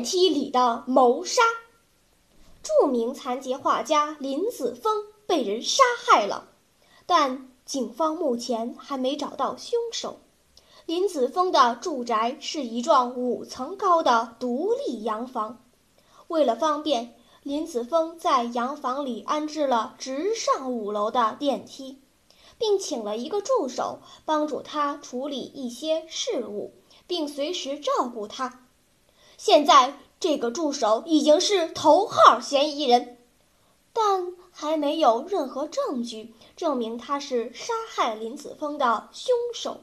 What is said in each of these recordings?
梯里的谋杀，著名残疾画家林子峰被人杀害了，但。警方目前还没找到凶手。林子峰的住宅是一幢五层高的独立洋房。为了方便，林子峰在洋房里安置了直上五楼的电梯，并请了一个助手帮助他处理一些事务，并随时照顾他。现在，这个助手已经是头号嫌疑人，但还没有任何证据。证明他是杀害林子峰的凶手。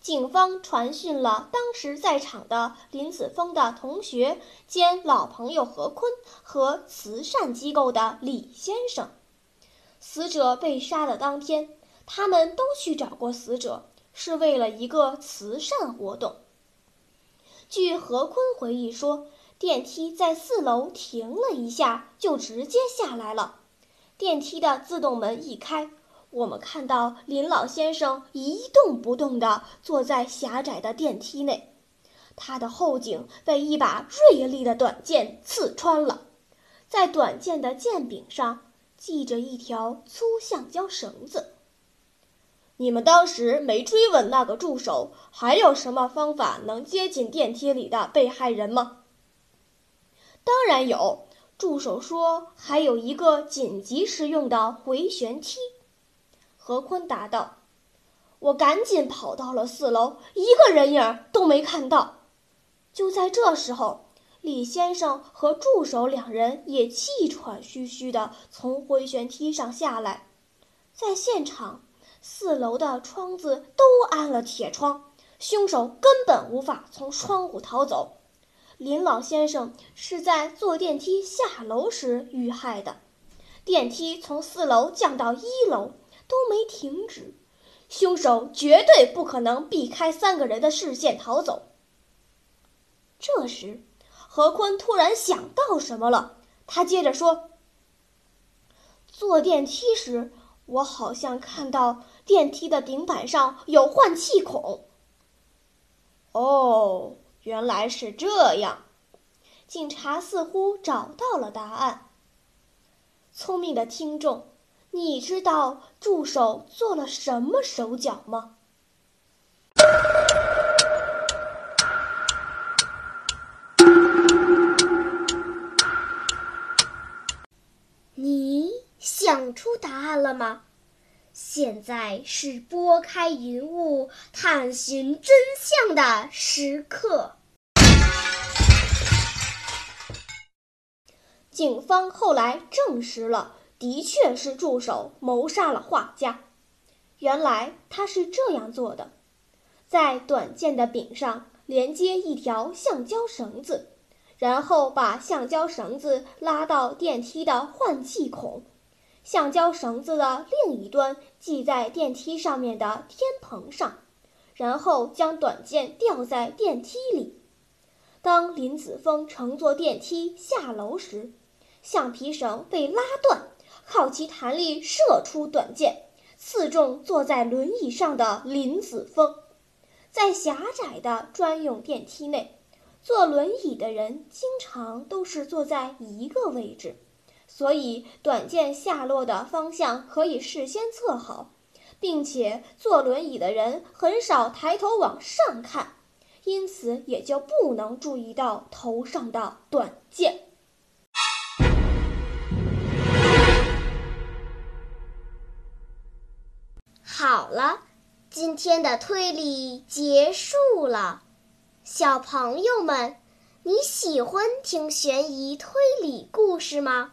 警方传讯了当时在场的林子峰的同学兼老朋友何坤和慈善机构的李先生。死者被杀的当天，他们都去找过死者，是为了一个慈善活动。据何坤回忆说，电梯在四楼停了一下，就直接下来了。电梯的自动门一开，我们看到林老先生一动不动地坐在狭窄的电梯内，他的后颈被一把锐利的短剑刺穿了，在短剑的剑柄上系着一条粗橡胶绳子。你们当时没追问那个助手，还有什么方法能接近电梯里的被害人吗？当然有。助手说：“还有一个紧急时用的回旋梯。”何坤答道：“我赶紧跑到了四楼，一个人影都没看到。”就在这时候，李先生和助手两人也气喘吁吁地从回旋梯上下来。在现场，四楼的窗子都安了铁窗，凶手根本无法从窗户逃走。林老先生是在坐电梯下楼时遇害的，电梯从四楼降到一楼都没停止，凶手绝对不可能避开三个人的视线逃走。这时，何坤突然想到什么了，他接着说：“坐电梯时，我好像看到电梯的顶板上有换气孔。”哦。原来是这样，警察似乎找到了答案。聪明的听众，你知道助手做了什么手脚吗？案了吗？现在是拨开云雾探寻真相的时刻。警方后来证实了，的确是助手谋杀了画家。原来他是这样做的：在短剑的柄上连接一条橡胶绳子，然后把橡胶绳子拉到电梯的换气孔。橡胶绳子的另一端系在电梯上面的天棚上，然后将短剑吊在电梯里。当林子峰乘坐电梯下楼时，橡皮绳被拉断，靠其弹力射出短剑，刺中坐在轮椅上的林子峰。在狭窄的专用电梯内，坐轮椅的人经常都是坐在一个位置。所以，短剑下落的方向可以事先测好，并且坐轮椅的人很少抬头往上看，因此也就不能注意到头上的短剑。好了，今天的推理结束了，小朋友们，你喜欢听悬疑推理故事吗？